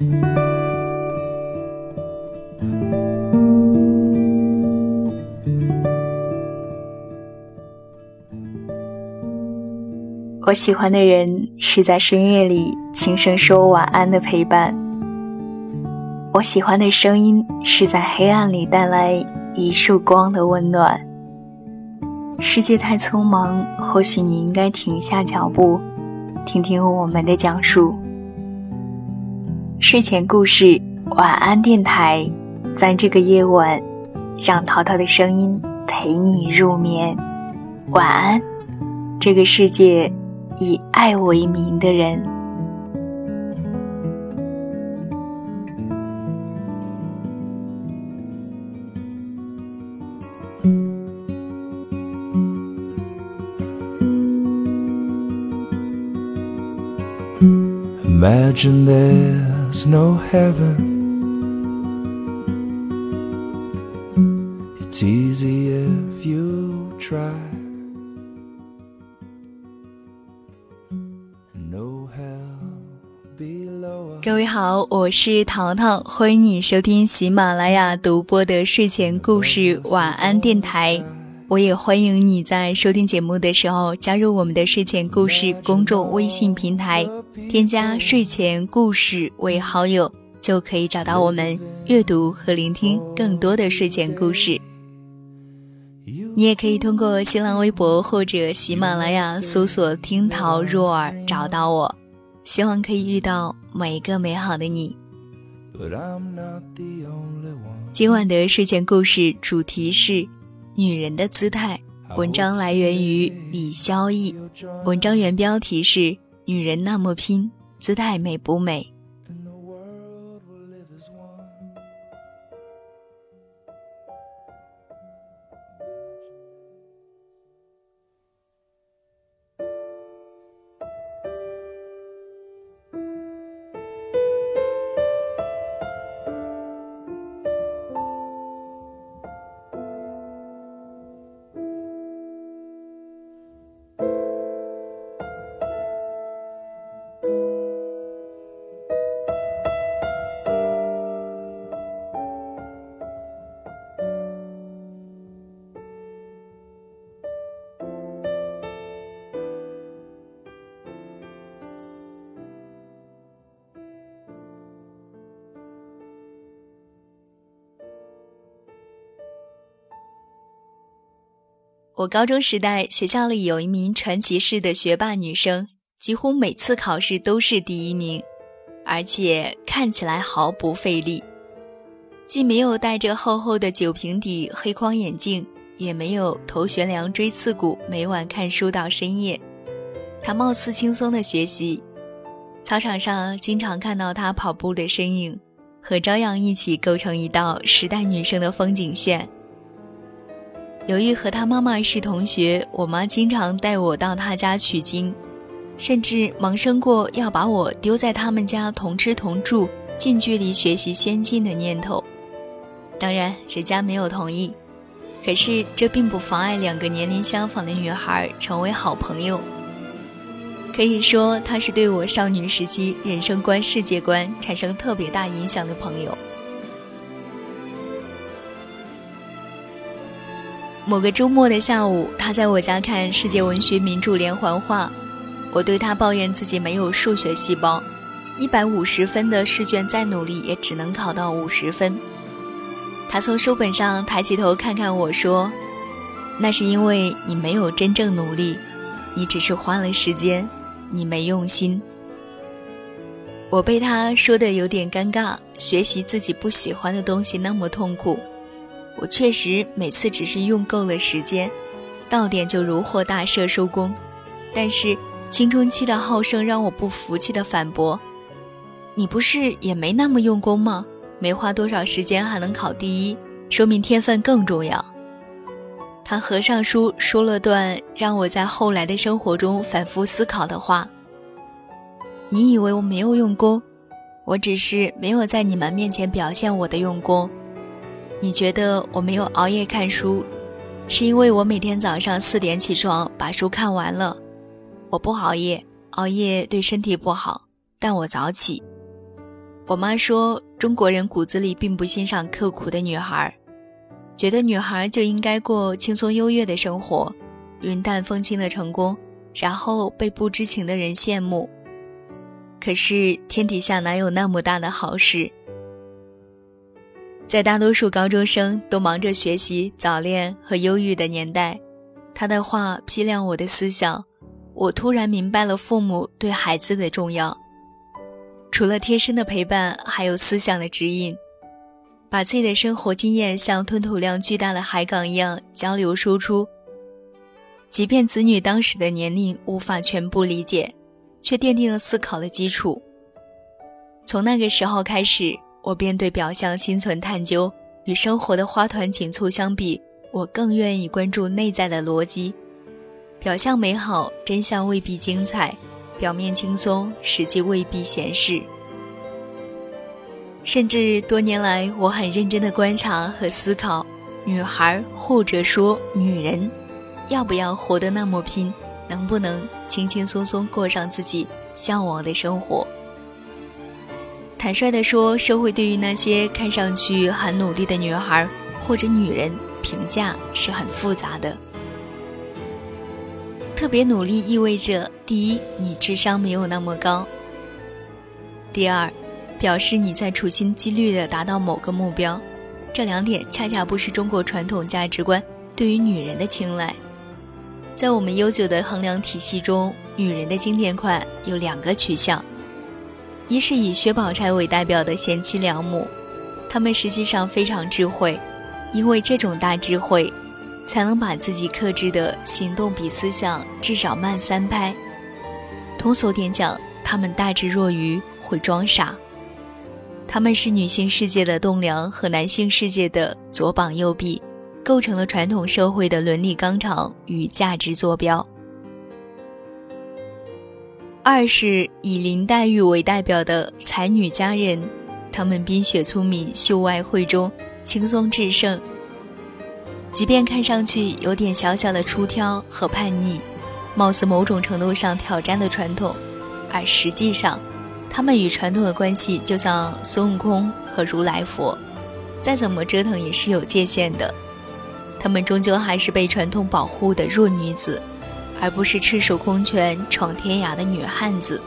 我喜欢的人是在深夜里轻声说晚安的陪伴。我喜欢的声音是在黑暗里带来一束光的温暖。世界太匆忙，或许你应该停下脚步，听听我们的讲述。睡前故事，晚安电台，在这个夜晚，让淘淘的声音陪你入眠。晚安，这个世界。以爱为名的人。Imagine there's no heaven. It's easy if you try. 各位好，我是淘淘，欢迎你收听喜马拉雅独播的睡前故事晚安电台。我也欢迎你在收听节目的时候加入我们的睡前故事公众微信平台，添加睡前故事为好友，就可以找到我们阅读和聆听更多的睡前故事。你也可以通过新浪微博或者喜马拉雅搜索“听桃若耳”找到我。希望可以遇到每一个美好的你。今晚的睡前故事主题是女人的姿态。文章来源于李潇逸，文章原标题是“女人那么拼，姿态美不美？”。我高中时代，学校里有一名传奇式的学霸女生，几乎每次考试都是第一名，而且看起来毫不费力。既没有戴着厚厚的酒瓶底黑框眼镜，也没有头悬梁锥刺股，每晚看书到深夜。她貌似轻松的学习，操场上经常看到她跑步的身影，和朝阳一起构成一道时代女生的风景线。由于和他妈妈是同学，我妈经常带我到他家取经，甚至萌生过要把我丢在他们家同吃同住、近距离学习先进的念头。当然，人家没有同意。可是这并不妨碍两个年龄相仿的女孩成为好朋友。可以说，她是对我少女时期人生观、世界观产生特别大影响的朋友。某个周末的下午，他在我家看世界文学名著连环画。我对他抱怨自己没有数学细胞，一百五十分的试卷再努力也只能考到五十分。他从书本上抬起头看看我说：“那是因为你没有真正努力，你只是花了时间，你没用心。”我被他说的有点尴尬，学习自己不喜欢的东西那么痛苦。我确实每次只是用够了时间，到点就如获大赦收工。但是青春期的好胜让我不服气的反驳：“你不是也没那么用功吗？没花多少时间还能考第一，说明天分更重要。”他合上书说了段让我在后来的生活中反复思考的话：“你以为我没有用功？我只是没有在你们面前表现我的用功。”你觉得我没有熬夜看书，是因为我每天早上四点起床把书看完了。我不熬夜，熬夜对身体不好，但我早起。我妈说，中国人骨子里并不欣赏刻苦的女孩，觉得女孩就应该过轻松优越的生活，云淡风轻的成功，然后被不知情的人羡慕。可是天底下哪有那么大的好事？在大多数高中生都忙着学习、早恋和忧郁的年代，他的话批亮我的思想。我突然明白了父母对孩子的重要。除了贴身的陪伴，还有思想的指引，把自己的生活经验像吞吐量巨大的海港一样交流输出。即便子女当时的年龄无法全部理解，却奠定了思考的基础。从那个时候开始，我便对表象心存探究。与生活的花团锦簇相比，我更愿意关注内在的逻辑。表象美好，真相未必精彩。表面轻松，实际未必闲适。甚至多年来，我很认真的观察和思考，女孩或者说女人，要不要活得那么拼，能不能轻轻松松过上自己向往的生活？坦率地说，社会对于那些看上去很努力的女孩或者女人，评价是很复杂的。特别努力意味着，第一，你智商没有那么高；第二，表示你在处心积虑地达到某个目标。这两点恰恰不是中国传统价值观对于女人的青睐。在我们悠久的衡量体系中，女人的经典款有两个取向：一是以薛宝钗为代表的贤妻良母，她们实际上非常智慧，因为这种大智慧。才能把自己克制的行动比思想至少慢三拍。通俗点讲，他们大智若愚，会装傻。他们是女性世界的栋梁和男性世界的左膀右臂，构成了传统社会的伦理纲常与价值坐标。二是以林黛玉为代表的才女佳人，她们冰雪聪明，秀外慧中，轻松制胜。即便看上去有点小小的出挑和叛逆，貌似某种程度上挑战了传统，而实际上，他们与传统的关系就像孙悟空和如来佛，再怎么折腾也是有界限的。他们终究还是被传统保护的弱女子，而不是赤手空拳闯天涯的女汉子。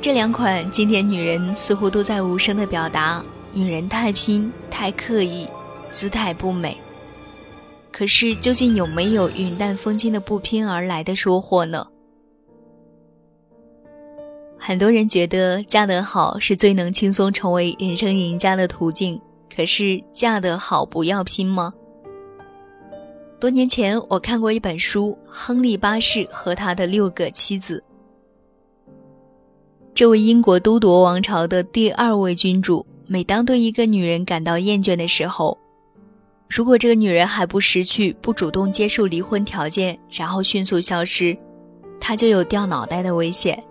这两款经典女人似乎都在无声的表达：女人太拼，太刻意。姿态不美，可是究竟有没有云淡风轻的不拼而来的收获呢？很多人觉得嫁得好是最能轻松成为人生赢家的途径，可是嫁得好不要拼吗？多年前我看过一本书《亨利八世和他的六个妻子》，这位英国都铎王朝的第二位君主，每当对一个女人感到厌倦的时候，如果这个女人还不识趣，不主动接受离婚条件，然后迅速消失，他就有掉脑袋的危险。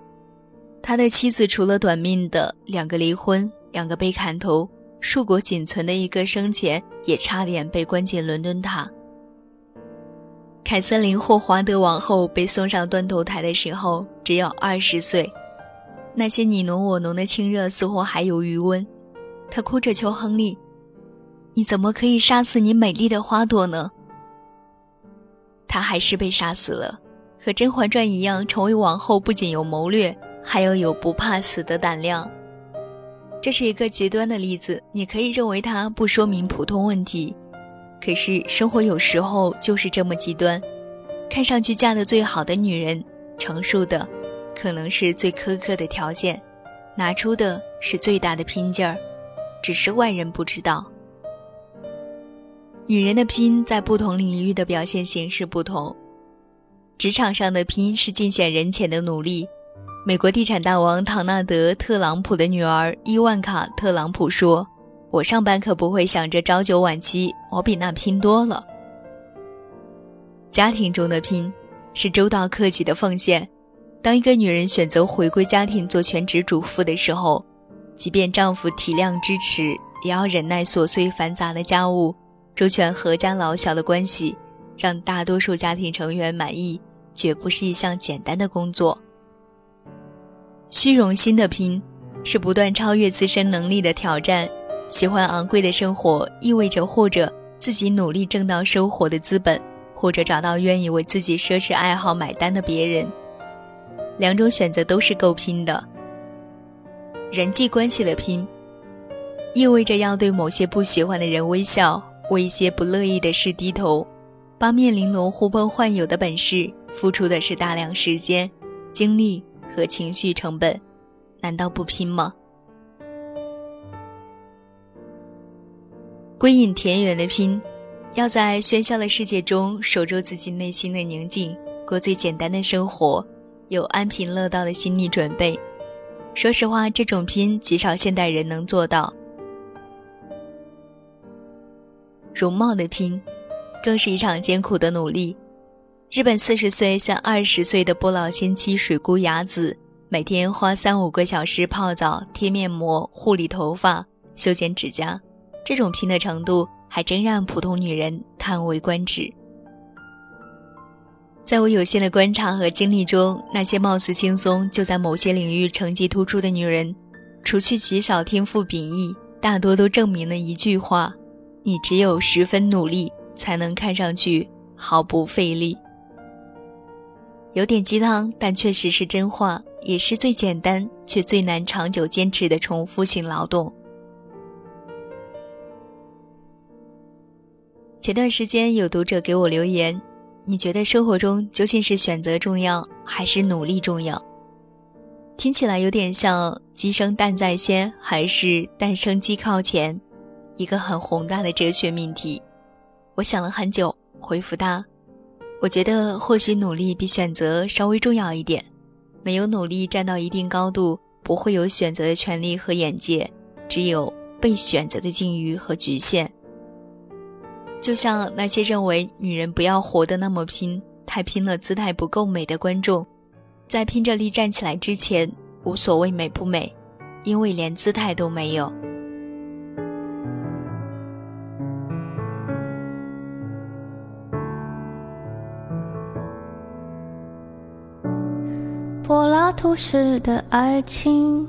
他的妻子除了短命的两个离婚，两个被砍头，硕果仅存的一个生前也差点被关进伦敦塔。凯瑟琳·霍华德王后被送上断头台的时候只有二十岁，那些你侬我侬的亲热似乎还有余温，她哭着求亨利。你怎么可以杀死你美丽的花朵呢？她还是被杀死了，和《甄嬛传》一样，成为王后不仅有谋略，还要有不怕死的胆量。这是一个极端的例子，你可以认为它不说明普通问题，可是生活有时候就是这么极端。看上去嫁得最好的女人，成熟的可能是最苛刻的条件，拿出的是最大的拼劲儿，只是外人不知道。女人的拼在不同领域的表现形式不同，职场上的拼是尽显人前的努力。美国地产大王唐纳德·特朗普的女儿伊万卡·特朗普说：“我上班可不会想着朝九晚七，我比那拼多了。”家庭中的拼是周到克己的奉献。当一个女人选择回归家庭做全职主妇的时候，即便丈夫体谅支持，也要忍耐琐碎繁杂的家务。周全阖家老小的关系，让大多数家庭成员满意，绝不是一项简单的工作。虚荣心的拼，是不断超越自身能力的挑战。喜欢昂贵的生活，意味着或者自己努力挣到生活的资本，或者找到愿意为自己奢侈爱好买单的别人。两种选择都是够拼的。人际关系的拼，意味着要对某些不喜欢的人微笑，为一些不乐意的事低头。八面玲珑、呼朋唤友的本事，付出的是大量时间、精力和情绪成本，难道不拼吗？归隐田园的拼，要在喧嚣的世界中守住自己内心的宁静，过最简单的生活，有安贫乐道的心理准备。说实话，这种拼极少现代人能做到。容貌的拼，更是一场艰苦的努力。日本四十岁像二十岁的不老仙妻水谷雅子，每天花三五个小时泡澡、贴面膜、护理头发、修剪指甲，这种拼的程度，还真让普通女人叹为观止。在我有限的观察和经历中，那些貌似轻松就在某些领域成绩突出的女人，除去极少天赋秉异，大多都证明了一句话：你只有十分努力，才能看上去毫不费力。有点鸡汤，但确实是真话，也是最简单却最难长久坚持的重复性劳动。前段时间有读者给我留言。你觉得生活中究竟是选择重要还是努力重要？听起来有点像“鸡生蛋在先”还是“蛋生鸡靠前”，一个很宏大的哲学命题。我想了很久，回复他：我觉得或许努力比选择稍微重要一点。没有努力站到一定高度，不会有选择的权利和眼界，只有被选择的境遇和局限。就像那些认为女人不要活得那么拼、太拼了姿态不够美的观众，在拼着力站起来之前，无所谓美不美，因为连姿态都没有。柏拉图式的爱情，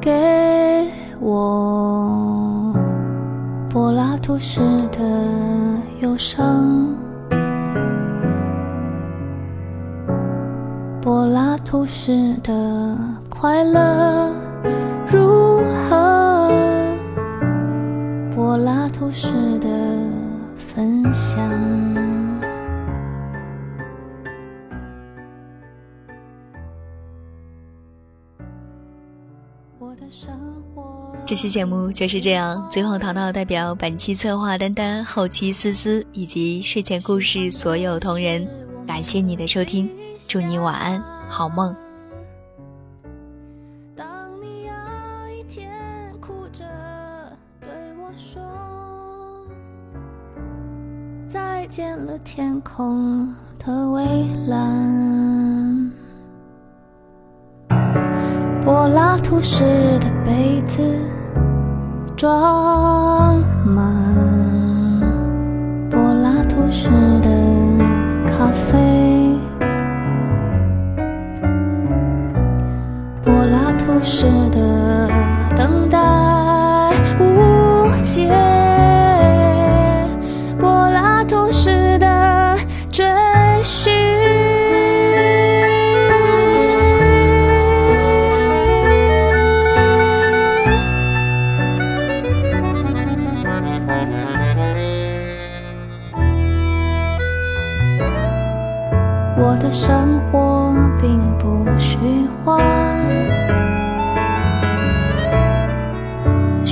给我。柏拉图式的忧伤，柏拉图式的快乐如何？柏拉图式的分享。我的伤这期节目就是这样。最后，淘淘代表本期策划丹丹、后期思思以及睡前故事所有同仁，感谢你的收听，祝你晚安，好梦。当你有一天哭着对我说再见了，天空的蔚蓝。柏拉图式的杯子装满。柏拉图式的咖啡，柏拉图式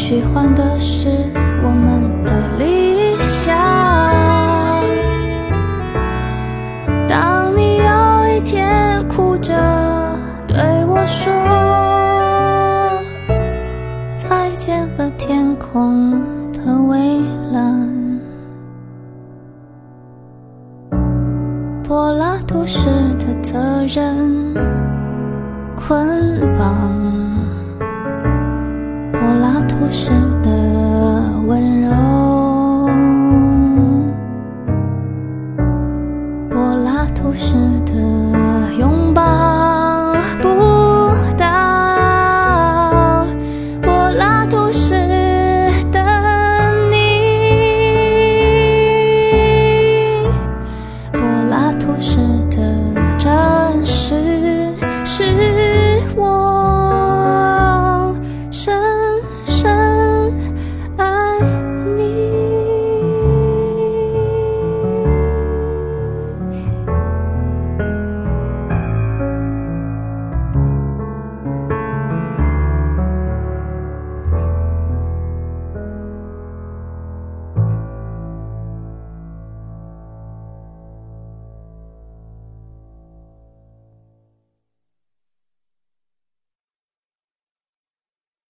虚幻的是我们的理想。当你有一天哭着对我说再见了，天空的蔚蓝。柏拉图式的责任捆绑，是